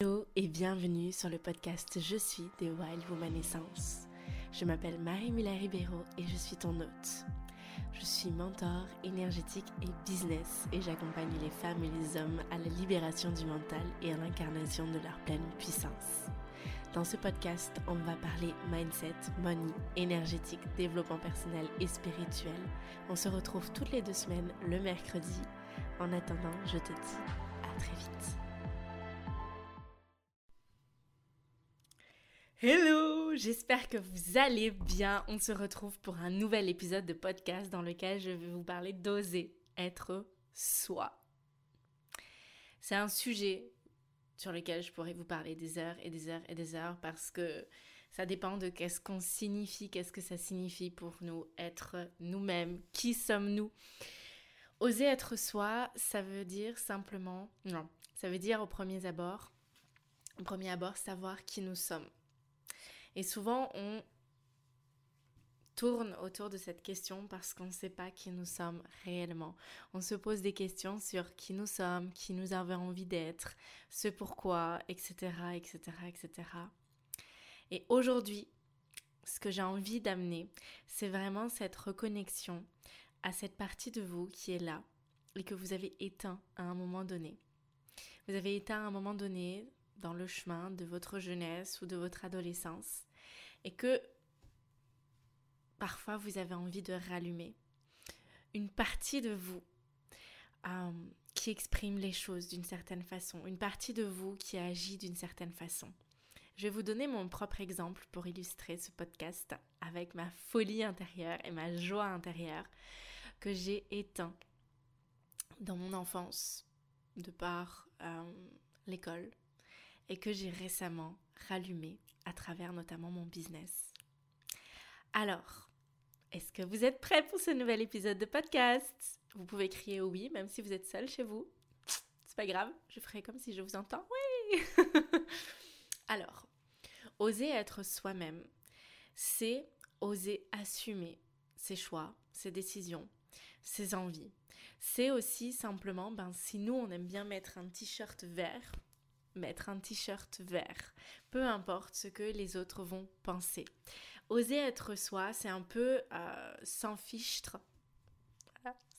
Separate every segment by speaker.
Speaker 1: Hello et bienvenue sur le podcast Je suis des Wild Woman Essence. Je m'appelle Marie Mila Ribeiro et je suis ton hôte. Je suis mentor énergétique et business et j'accompagne les femmes et les hommes à la libération du mental et à l'incarnation de leur pleine puissance. Dans ce podcast, on va parler mindset, money, énergétique, développement personnel et spirituel. On se retrouve toutes les deux semaines le mercredi. En attendant, je te dis à très vite. Hello, j'espère que vous allez bien. On se retrouve pour un nouvel épisode de podcast dans lequel je vais vous parler d'oser être soi. C'est un sujet sur lequel je pourrais vous parler des heures et des heures et des heures parce que ça dépend de qu'est-ce qu'on signifie, qu'est-ce que ça signifie pour nous être nous-mêmes, qui sommes-nous? Oser être soi, ça veut dire simplement, non, ça veut dire au premier abord, au premier abord, savoir qui nous sommes. Et souvent, on tourne autour de cette question parce qu'on ne sait pas qui nous sommes réellement. On se pose des questions sur qui nous sommes, qui nous avons envie d'être, ce pourquoi, etc., etc., etc. Et aujourd'hui, ce que j'ai envie d'amener, c'est vraiment cette reconnexion à cette partie de vous qui est là et que vous avez éteint à un moment donné. Vous avez éteint à un moment donné dans le chemin de votre jeunesse ou de votre adolescence et que parfois vous avez envie de rallumer une partie de vous euh, qui exprime les choses d'une certaine façon, une partie de vous qui agit d'une certaine façon. Je vais vous donner mon propre exemple pour illustrer ce podcast avec ma folie intérieure et ma joie intérieure que j'ai éteint dans mon enfance de par euh, l'école et que j'ai récemment rallumé à travers notamment mon business. Alors, est-ce que vous êtes prêts pour ce nouvel épisode de podcast? Vous pouvez crier oui, même si vous êtes seul chez vous. C'est pas grave, je ferai comme si je vous entends. Oui Alors, oser être soi-même, c'est oser assumer ses choix, ses décisions, ses envies. C'est aussi simplement, ben, si nous on aime bien mettre un t-shirt vert, mettre un t-shirt vert, peu importe ce que les autres vont penser. Oser être soi, c'est un peu euh, sans fichtre,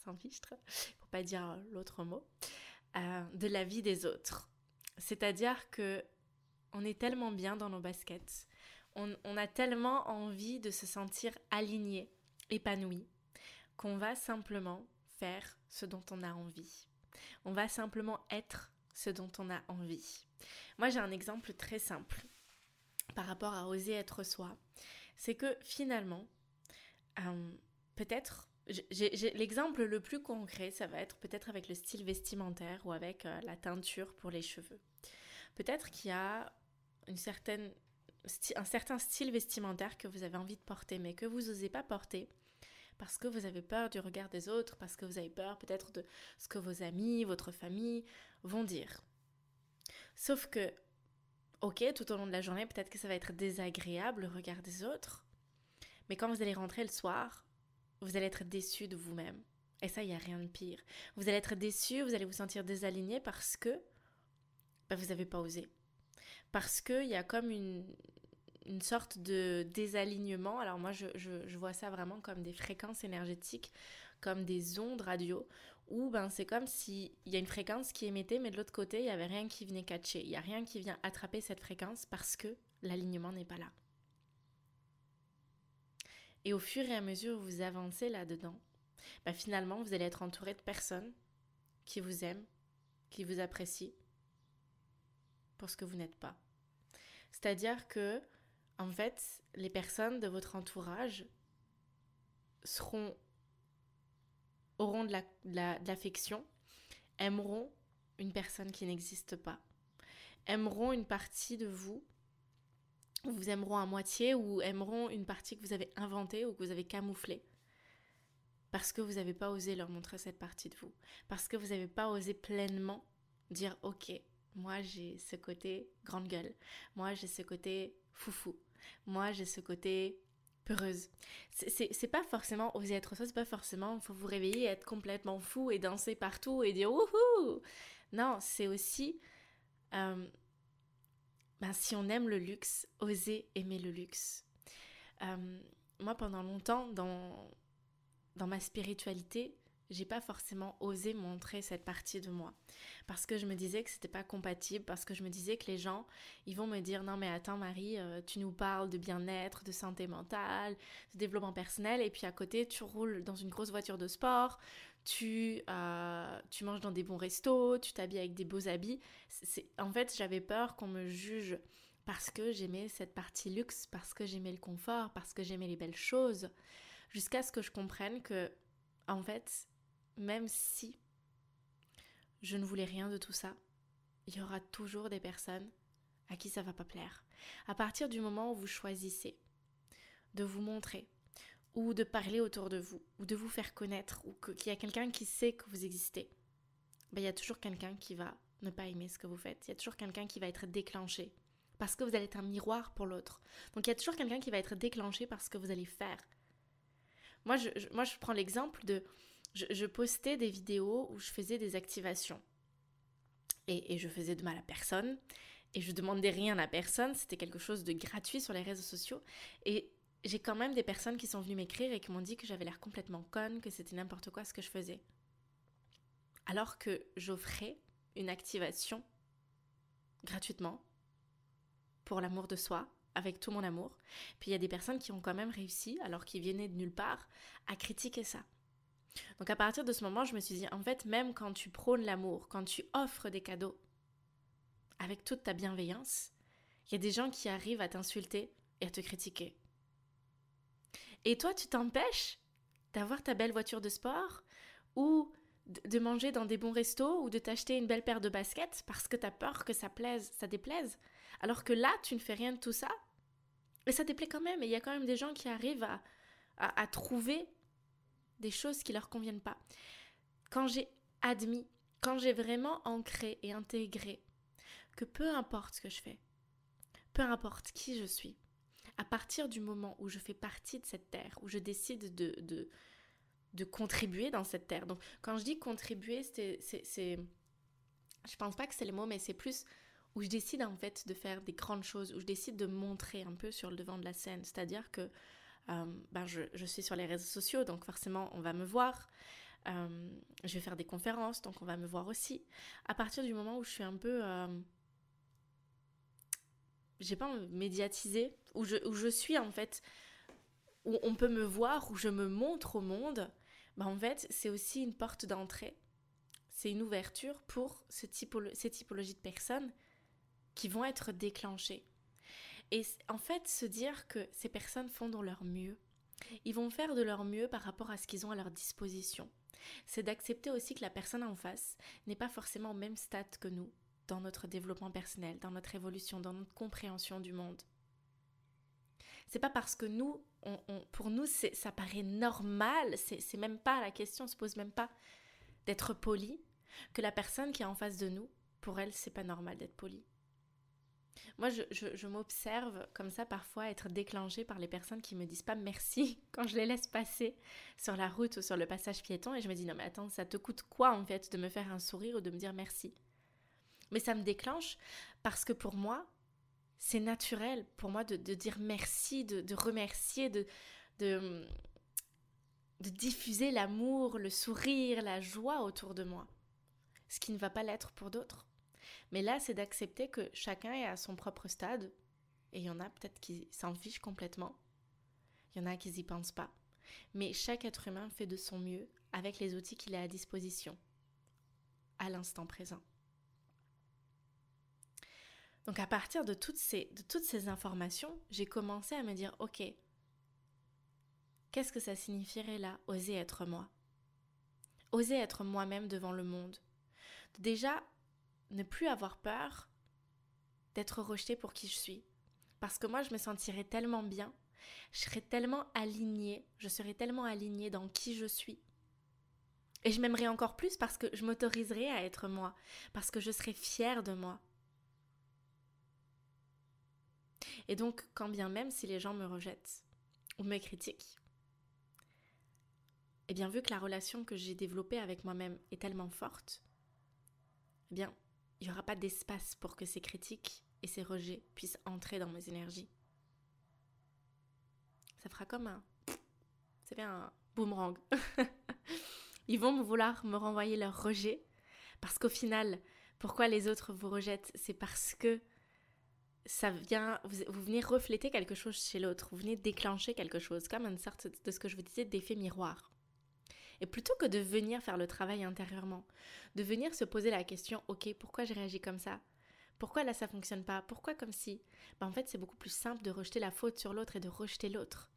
Speaker 1: sans fichtre, pour pas dire l'autre mot, euh, de la vie des autres. C'est-à-dire que on est tellement bien dans nos baskets, on a tellement envie de se sentir aligné, épanoui, qu'on va simplement faire ce dont on a envie. On va simplement être ce dont on a envie. Moi, j'ai un exemple très simple par rapport à oser être soi. C'est que finalement, euh, peut-être, l'exemple le plus concret, ça va être peut-être avec le style vestimentaire ou avec euh, la teinture pour les cheveux. Peut-être qu'il y a une certaine, un certain style vestimentaire que vous avez envie de porter, mais que vous n'osez pas porter parce que vous avez peur du regard des autres, parce que vous avez peur peut-être de ce que vos amis, votre famille vont dire. Sauf que, ok, tout au long de la journée, peut-être que ça va être désagréable le regard des autres, mais quand vous allez rentrer le soir, vous allez être déçu de vous-même. Et ça, il n'y a rien de pire. Vous allez être déçu, vous allez vous sentir désaligné parce que bah, vous n'avez pas osé. Parce qu'il y a comme une, une sorte de désalignement. Alors moi, je, vois ça vraiment comme des fréquences énergétiques, comme des ondes radio, où ben, c'est comme s'il y a une fréquence qui émettait, mais de l'autre côté, il n'y avait rien qui venait catcher. Il n'y a rien qui vient attraper cette fréquence parce que l'alignement n'est pas là. Et au fur et à mesure où vous avancez là-dedans, ben, finalement, vous allez être entouré de personnes qui vous aiment, qui vous apprécient pour ce que vous n'êtes pas. C'est-à-dire que, en fait, les personnes de votre entourage auront de l'affection, aimeront une personne qui n'existe pas, aimeront une partie de vous, vous aimeront à moitié ou aimeront une partie que vous avez inventée ou que vous avez camouflée. Parce que vous n'avez pas osé leur montrer cette partie de vous. Parce que vous n'avez pas osé pleinement dire ok, moi j'ai ce côté grande gueule. Moi j'ai ce côté foufou. Moi j'ai ce côté heureuse. C'est pas forcément oser être soi, c'est pas forcément faut vous réveiller être complètement fou et danser partout et dire wouhou. Non, c'est aussi euh, ben, si on aime le luxe, oser aimer le luxe. Euh, moi, pendant longtemps, dans, dans ma spiritualité, j'ai pas forcément osé montrer cette partie de moi. Parce que je me disais que c'était pas compatible parce que je me disais que les gens ils vont me dire non mais attends Marie euh, tu nous parles de bien-être de santé mentale de développement personnel et puis à côté tu roules dans une grosse voiture de sport tu euh, tu manges dans des bons restos tu t'habilles avec des beaux habits. C'est en fait j'avais peur qu'on me juge parce que j'aimais cette partie luxe parce que j'aimais le confort parce que j'aimais les belles choses jusqu'à ce que je comprenne que en fait même si je ne voulais rien de tout ça, il y aura toujours des personnes à qui ça va pas plaire. À partir du moment où vous choisissez de vous montrer, ou de parler autour de vous, ou de vous faire connaître, ou qu'il y a quelqu'un qui sait que vous existez, ben, il y a toujours quelqu'un qui va ne pas aimer ce que vous faites. Il y a toujours quelqu'un qui va être déclenché. Parce que vous allez être un miroir pour l'autre. Donc il y a toujours quelqu'un qui va être déclenché par ce que vous allez faire. Moi, moi, je prends l'exemple de je, postais des vidéos où je faisais des activations. Et, je faisais de mal à personne. Et je demandais rien à personne. C'était quelque chose de gratuit sur les réseaux sociaux. Et j'ai quand même des personnes qui sont venues m'écrire et qui m'ont dit que j'avais l'air complètement conne, que c'était n'importe quoi ce que je faisais. Alors que j'offrais une activation gratuitement pour l'amour de soi, avec tout mon amour. Puis il y a des personnes qui ont quand même réussi, alors qu'ils venaient de nulle part, à critiquer ça. Donc à partir de ce moment, je me suis dit, en fait, même quand tu prônes l'amour, quand tu offres des cadeaux, avec toute ta bienveillance, il y a des gens qui arrivent à t'insulter et à te critiquer. Et toi, tu t'empêches d'avoir ta belle voiture de sport ou de manger dans des bons restos ou de t'acheter une belle paire de baskets parce que tu as peur que ça plaise, ça déplaise. Alors que là, tu ne fais rien de tout ça. Et ça déplaît quand même. Et il y a quand même des gens qui arrivent à, à trouver des choses qui leur conviennent pas. Quand j'ai admis, quand j'ai vraiment ancré et intégré que peu importe ce que je fais, peu importe qui je suis, à partir du moment où je fais partie de cette terre, où je décide de, de, de contribuer dans cette terre. Donc quand je dis contribuer, c'est, je pense pas que c'est le mot, mais c'est plus où je décide en fait de faire des grandes choses, où je décide de montrer un peu sur le devant de la scène. C'est-à-dire que euh, ben je, suis sur les réseaux sociaux, donc forcément on va me voir. Euh, je vais faire des conférences, donc on va me voir aussi. À partir du moment où je suis un peu... Euh, j'ai pas médiatisé, où je, où je suis en fait, où on peut me voir, où je me montre au monde, ben en fait c'est aussi une porte d'entrée. C'est une ouverture pour ce typolo ces typologies de personnes qui vont être déclenchées. Et en fait, se dire que ces personnes font de leur mieux. Ils vont faire de leur mieux par rapport à ce qu'ils ont à leur disposition. C'est d'accepter aussi que la personne en face n'est pas forcément au même stade que nous dans notre développement personnel, dans notre évolution, dans notre compréhension du monde. C'est pas parce que nous, pour nous, ça paraît normal, c'est même pas la question, on se pose même pas d'être poli, que la personne qui est en face de nous, pour elle, c'est pas normal d'être poli. Moi, je, m'observe comme ça parfois être déclenchée par les personnes qui me disent pas merci quand je les laisse passer sur la route ou sur le passage piéton et je me dis non mais attends, ça te coûte quoi en fait de me faire un sourire ou de me dire merci? Mais ça me déclenche parce que pour moi, c'est naturel pour moi de, dire merci, de, remercier, de, diffuser l'amour, le sourire, la joie autour de moi. Ce qui ne va pas l'être pour d'autres. Mais là, c'est d'accepter que chacun est à son propre stade. Et il y en a peut-être qui s'en fichent complètement. Il y en a qui n'y pensent pas. Mais chaque être humain fait de son mieux avec les outils qu'il a à disposition, à l'instant présent. Donc à partir de toutes ces, de toutes ces informations, j'ai commencé à me dire, ok, qu'est-ce que ça signifierait là, oser être moi? Oser être moi-même devant le monde. Déjà, ne plus avoir peur d'être rejetée pour qui je suis. Parce que moi, je me sentirais tellement bien, je serais tellement alignée, je serais tellement alignée dans qui je suis. Et je m'aimerais encore plus parce que je m'autoriserais à être moi, parce que je serais fière de moi. Et donc, quand bien même si les gens me rejettent ou me critiquent, eh bien, vu que la relation que j'ai développée avec moi-même est tellement forte, eh bien, il n'y aura pas d'espace pour que ces critiques et ces rejets puissent entrer dans mes énergies. Ça fera comme un... C'est un boomerang. Ils vont vouloir me renvoyer leur rejet parce qu'au final, pourquoi les autres vous rejettent C'est parce que ça vient, vous, venez refléter quelque chose chez l'autre, vous venez déclencher quelque chose, comme une sorte de ce que je vous disais d'effet miroir. Et plutôt que de venir faire le travail intérieurement, de venir se poser la question, ok, pourquoi j'ai réagi comme ça? Pourquoi là ça fonctionne pas? Pourquoi comme si? Ben, En fait, c'est beaucoup plus simple de rejeter la faute sur l'autre et de rejeter l'autre.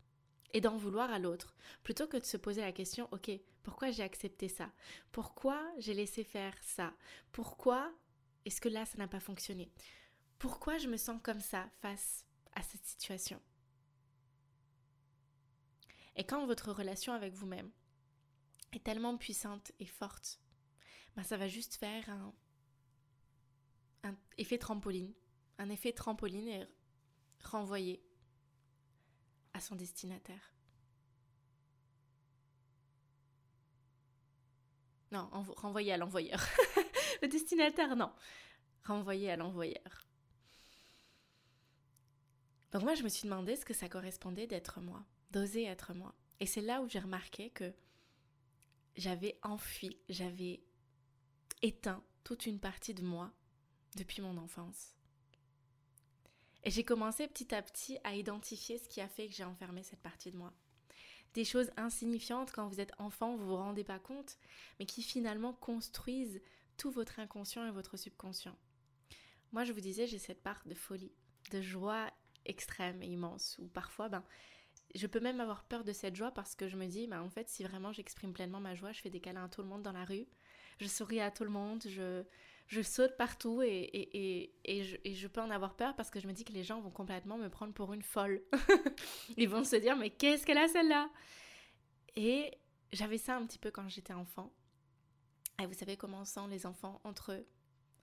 Speaker 1: Et d'en vouloir à l'autre, plutôt que de se poser la question, ok, pourquoi j'ai accepté ça? Pourquoi j'ai laissé faire ça? Pourquoi est-ce que là ça n'a pas fonctionné? Pourquoi je me sens comme ça face à cette situation? Et quand votre relation avec vous-même est tellement puissante et forte, ben ça va juste faire un, un effet trampoline, un effet trampoline et renvoyer à son destinataire. Non, renvoyer à l'envoyeur. le destinataire, non. Renvoyer à l'envoyeur. Donc moi, je me suis demandé ce que ça correspondait d'être moi, d'oser être moi. Et c'est là où j'ai remarqué que j'avais enfui, j'avais éteint toute une partie de moi depuis mon enfance. Et j'ai commencé petit à petit à identifier ce qui a fait que j'ai enfermé cette partie de moi. Des choses insignifiantes quand vous êtes enfant, vous vous rendez pas compte, mais qui finalement construisent tout votre inconscient et votre subconscient. Moi, je vous disais, j'ai cette part de folie, de joie extrême et immense, où parfois, ben, je peux même avoir peur de cette joie parce que je me dis, ben, en fait, si vraiment j'exprime pleinement ma joie, je fais des câlins à tout le monde dans la rue, je souris à tout le monde, je, je saute partout et, et, et, je, et, je, peux en avoir peur parce que je me dis que les gens vont complètement me prendre pour une folle. Ils vont se dire, mais qu'est-ce qu'elle a celle-là? Et j'avais ça un petit peu quand j'étais enfant. Et vous savez comment sont les enfants entre eux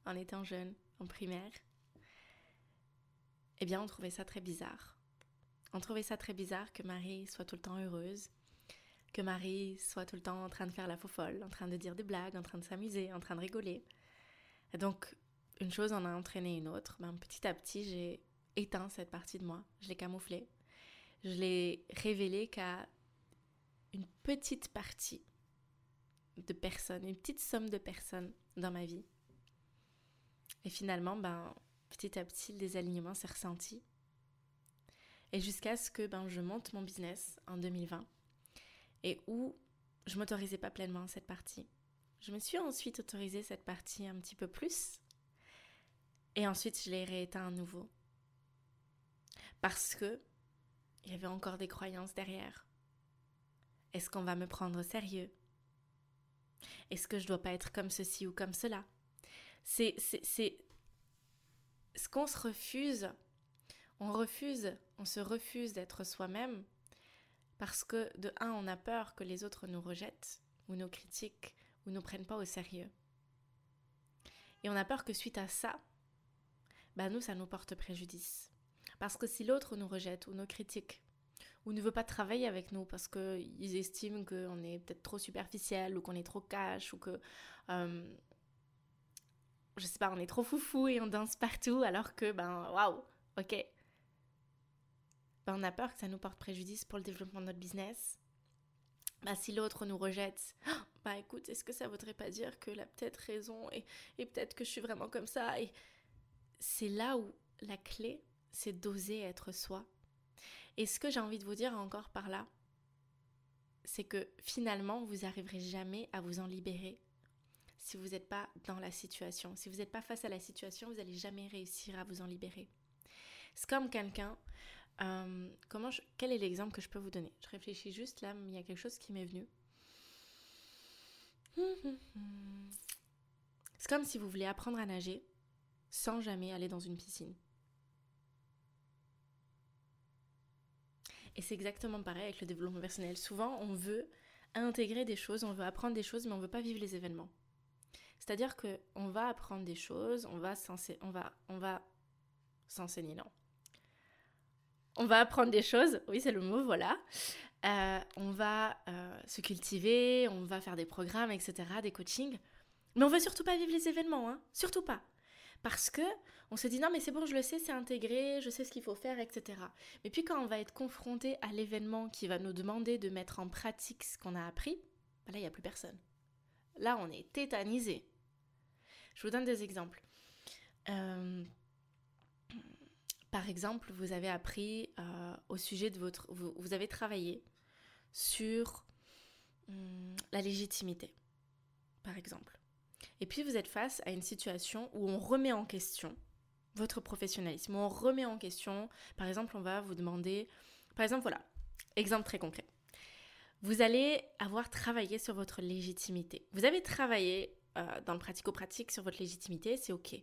Speaker 1: en étant jeunes, en primaire? Eh bien, on trouvait ça très bizarre. On trouvait ça très bizarre que Marie soit tout le temps heureuse, que Marie soit tout le temps en train de faire la faux folle, en train de dire des blagues, en train de s'amuser, en train de rigoler. Et donc, une chose en a entraîné une autre. Ben, petit à petit, j'ai éteint cette partie de moi. Je l'ai camouflée. Je l'ai révélée qu'à une petite partie de personnes, une petite somme de personnes dans ma vie. Et finalement, ben, petit à petit, le désalignement s'est ressenti. Et jusqu'à ce que ben, je monte mon business en 2020 et où je m'autorisais pas pleinement cette partie. Je me suis ensuite autorisé cette partie un petit peu plus et ensuite je l'ai rééteint à nouveau. Parce que il y avait encore des croyances derrière. Est-ce qu'on va me prendre sérieux? Est-ce que je dois pas être comme ceci ou comme cela? C'est ce qu'on se refuse. On refuse, on se refuse d'être soi-même parce que de un, on a peur que les autres nous rejettent ou nous critiquent ou nous prennent pas au sérieux. Et on a peur que suite à ça, bah nous, ça nous porte préjudice. Parce que si l'autre nous rejette ou nous critique, ou ne veut pas travailler avec nous parce qu'ils estiment qu'on est peut-être trop superficiel ou qu'on est trop cash ou que, euh, je sais pas, on est trop foufou et on danse partout alors que, ben, waouh, ok. Ben, on a peur que ça nous porte préjudice pour le développement de notre business. Bah, si l'autre nous rejette, bah écoute, est-ce que ça voudrait pas dire que la peut-être raison et, et peut-être que je suis vraiment comme ça? Et c'est là où la clé, c'est d'oser être soi et ce que j'ai envie de vous dire encore par là, c'est que finalement, vous n'arriverez jamais à vous en libérer si vous n'êtes pas dans la situation. Si vous n'êtes pas face à la situation, vous n'allez jamais réussir à vous en libérer. C'est comme quelqu'un. Euh, comment quel est l'exemple que je peux vous donner? Je réfléchis juste là, il y a quelque chose qui m'est venu. C'est comme si vous voulez apprendre à nager sans jamais aller dans une piscine. Et c'est exactement pareil avec le développement personnel. Souvent, on veut intégrer des choses, on veut apprendre des choses, mais on ne veut pas vivre les événements. C'est-à-dire que on va apprendre des choses, on va, on va s'enseigner, non. On va apprendre des choses, oui c'est le mot, voilà. Euh, on va euh, se cultiver, on va faire des programmes, etc., des coachings. Mais on veut surtout pas vivre les événements, hein, surtout pas. Parce que on se dit non mais c'est bon, je le sais, c'est intégré, je sais ce qu'il faut faire, etc. Mais puis quand on va être confronté à l'événement qui va nous demander de mettre en pratique ce qu'on a appris, ben là il n'y a plus personne. Là on est tétanisé. Je vous donne des exemples. Euh, par exemple, vous avez appris euh, au sujet de votre... Vous, avez travaillé sur hum, la légitimité, par exemple. Et puis vous êtes face à une situation où on remet en question votre professionnalisme, on remet en question, par exemple, on va vous demander, par exemple, voilà, exemple très concret. Vous allez avoir travaillé sur votre légitimité. Vous avez travaillé euh, dans le pratico-pratique sur votre légitimité, c'est OK.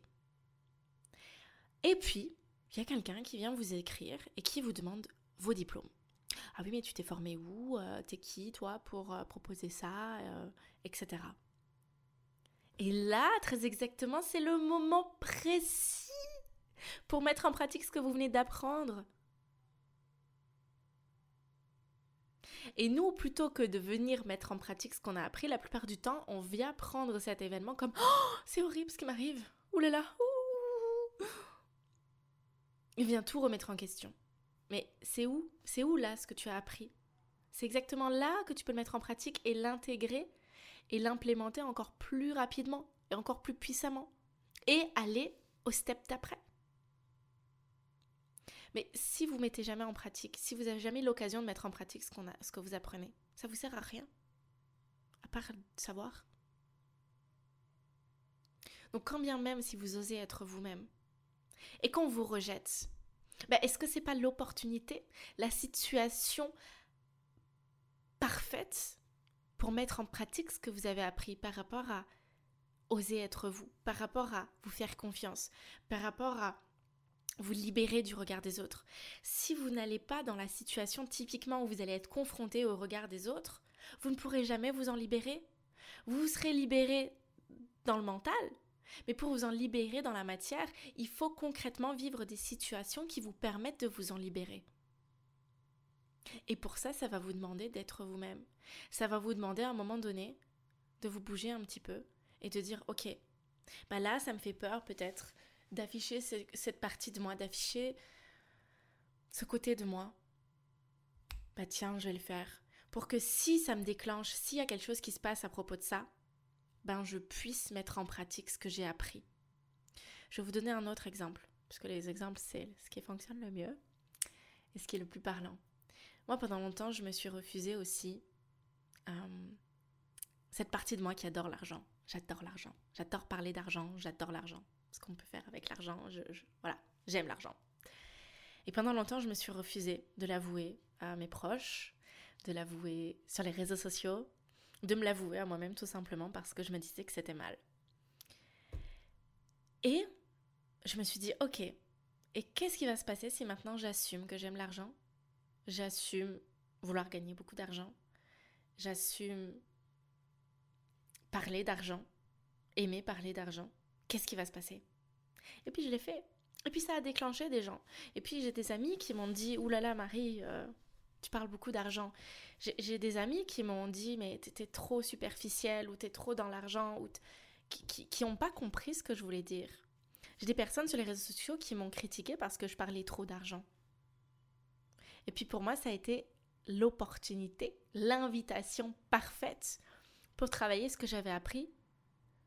Speaker 1: Et puis, y a quelqu'un qui vient vous écrire et qui vous demande vos diplômes. Ah oui, mais tu t'es formé où euh, T'es qui, toi, pour euh, proposer ça Etc. Et là, très exactement, c'est le moment précis pour mettre en pratique ce que vous venez d'apprendre. Et nous, plutôt que de venir mettre en pratique ce qu'on a appris, la plupart du temps, on vient prendre cet événement comme oh, c'est horrible ce qui m'arrive. Ouh là. Il vient tout remettre en question. Mais c'est où C'est où là ce que tu as appris? C'est exactement là que tu peux le mettre en pratique et l'intégrer et l'implémenter encore plus rapidement et encore plus puissamment. Et aller au step d'après. Mais si vous mettez jamais en pratique, si vous n'avez jamais l'occasion de mettre en pratique ce, que vous apprenez, ça vous sert à rien. À part savoir. Donc quand bien même si vous osez être vous-même et qu'on vous rejette, ben est-ce que c'est pas l'opportunité, la situation parfaite pour mettre en pratique ce que vous avez appris par rapport à oser être vous, par rapport à vous faire confiance, par rapport à vous libérer du regard des autres? Si vous n'allez pas dans la situation typiquement où vous allez être confronté au regard des autres, vous ne pourrez jamais vous en libérer. Vous serez libéré dans le mental, mais pour vous en libérer dans la matière, il faut concrètement vivre des situations qui vous permettent de vous en libérer. Et pour ça, ça va vous demander d'être vous-même. Ça va vous demander à un moment donné de vous bouger un petit peu et de dire, ok, bah là, ça me fait peur peut-être d'afficher cette partie de moi, d'afficher ce côté de moi. Bah tiens, je vais le faire. Pour que si ça me déclenche, s'il y a quelque chose qui se passe à propos de ça, ben je puisse mettre en pratique ce que j'ai appris. Je vais vous donner un autre exemple, puisque les exemples, c'est ce qui fonctionne le mieux et ce qui est le plus parlant. Moi, pendant longtemps, je me suis refusée aussi euh, cette partie de moi qui adore l'argent. J'adore l'argent. J'adore parler d'argent. J'adore l'argent. Ce qu'on peut faire avec l'argent. Voilà, j'aime l'argent. Et pendant longtemps, je me suis refusée de l'avouer à mes proches, de l'avouer sur les réseaux sociaux, de me l'avouer à moi-même tout simplement parce que je me disais que c'était mal. Et je me suis dit, ok, et qu'est-ce qui va se passer si maintenant j'assume que j'aime l'argent? J'assume vouloir gagner beaucoup d'argent. J'assume parler d'argent, aimer parler d'argent. Qu'est-ce qui va se passer? Et puis je l'ai fait. Et puis ça a déclenché des gens. Et puis j'ai des amis qui m'ont dit, oulala Marie, euh, tu parles beaucoup d'argent. J'ai des amis qui m'ont dit, mais t'es trop superficielle ou t'es trop dans l'argent ou qui n'ont pas compris ce que je voulais dire. J'ai des personnes sur les réseaux sociaux qui m'ont critiqué parce que je parlais trop d'argent. Et puis pour moi, ça a été l'opportunité, l'invitation parfaite pour travailler ce que j'avais appris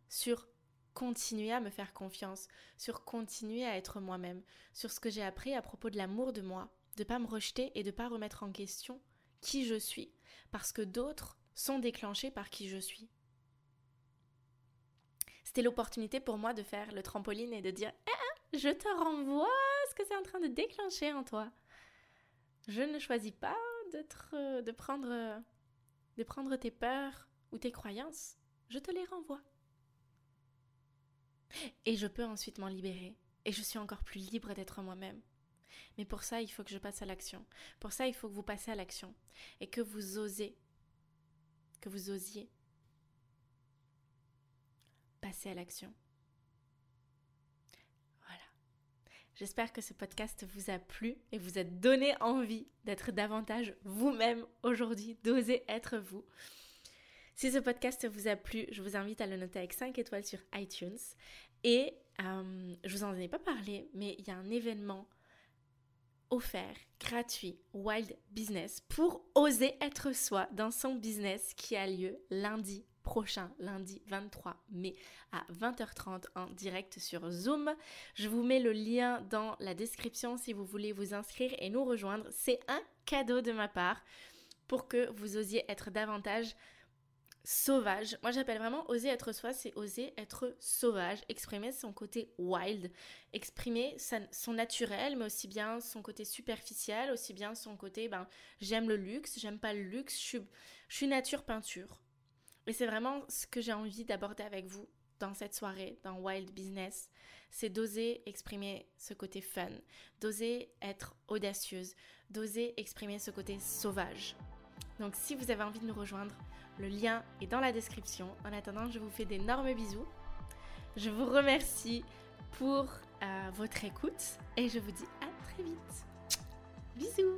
Speaker 1: sur continuer à me faire confiance, sur continuer à être moi-même, sur ce que j'ai appris à propos de l'amour de moi, de pas me rejeter et de pas remettre en question qui je suis, parce que d'autres sont déclenchés par qui je suis. C'était l'opportunité pour moi de faire le trampoline et de dire eh, Je te renvoie ce que c'est en train de déclencher en toi. Je ne choisis pas d'être, de, prendre, de prendre tes peurs ou tes croyances. Je te les renvoie. Et je peux ensuite m'en libérer. Et je suis encore plus libre d'être moi-même. Mais pour ça, il faut que je passe à l'action. Pour ça, il faut que vous passez à l'action. Et que vous osez. Que vous osiez. Passer à l'action. Voilà. J'espère que ce podcast vous a plu et vous a donné envie d'être davantage vous-même aujourd'hui, d'oser être vous. Si ce podcast vous a plu, je vous invite à le noter avec 5 étoiles sur iTunes. Et euh, je vous en ai pas parlé, mais il y a un événement offert, gratuit, Wild Business, pour oser être soi dans son business qui a lieu lundi prochain, lundi 23 mai à 20h30 en direct sur Zoom. Je vous mets le lien dans la description si vous voulez vous inscrire et nous rejoindre. C'est un cadeau de ma part pour que vous osiez être davantage sauvage. Moi, j'appelle vraiment oser être soi, c'est oser être sauvage, exprimer son côté wild, exprimer son naturel, mais aussi bien son côté superficiel, aussi bien son côté, ben, j'aime le luxe, j'aime pas le luxe, je suis, je suis nature peinture. Et c'est vraiment ce que j'ai envie d'aborder avec vous dans cette soirée, dans Wild Business, c'est d'oser exprimer ce côté fun, d'oser être audacieuse, d'oser exprimer ce côté sauvage. Donc si vous avez envie de nous rejoindre, le lien est dans la description. En attendant, je vous fais d'énormes bisous. Je vous remercie pour euh, votre écoute et je vous dis à très vite. Bisous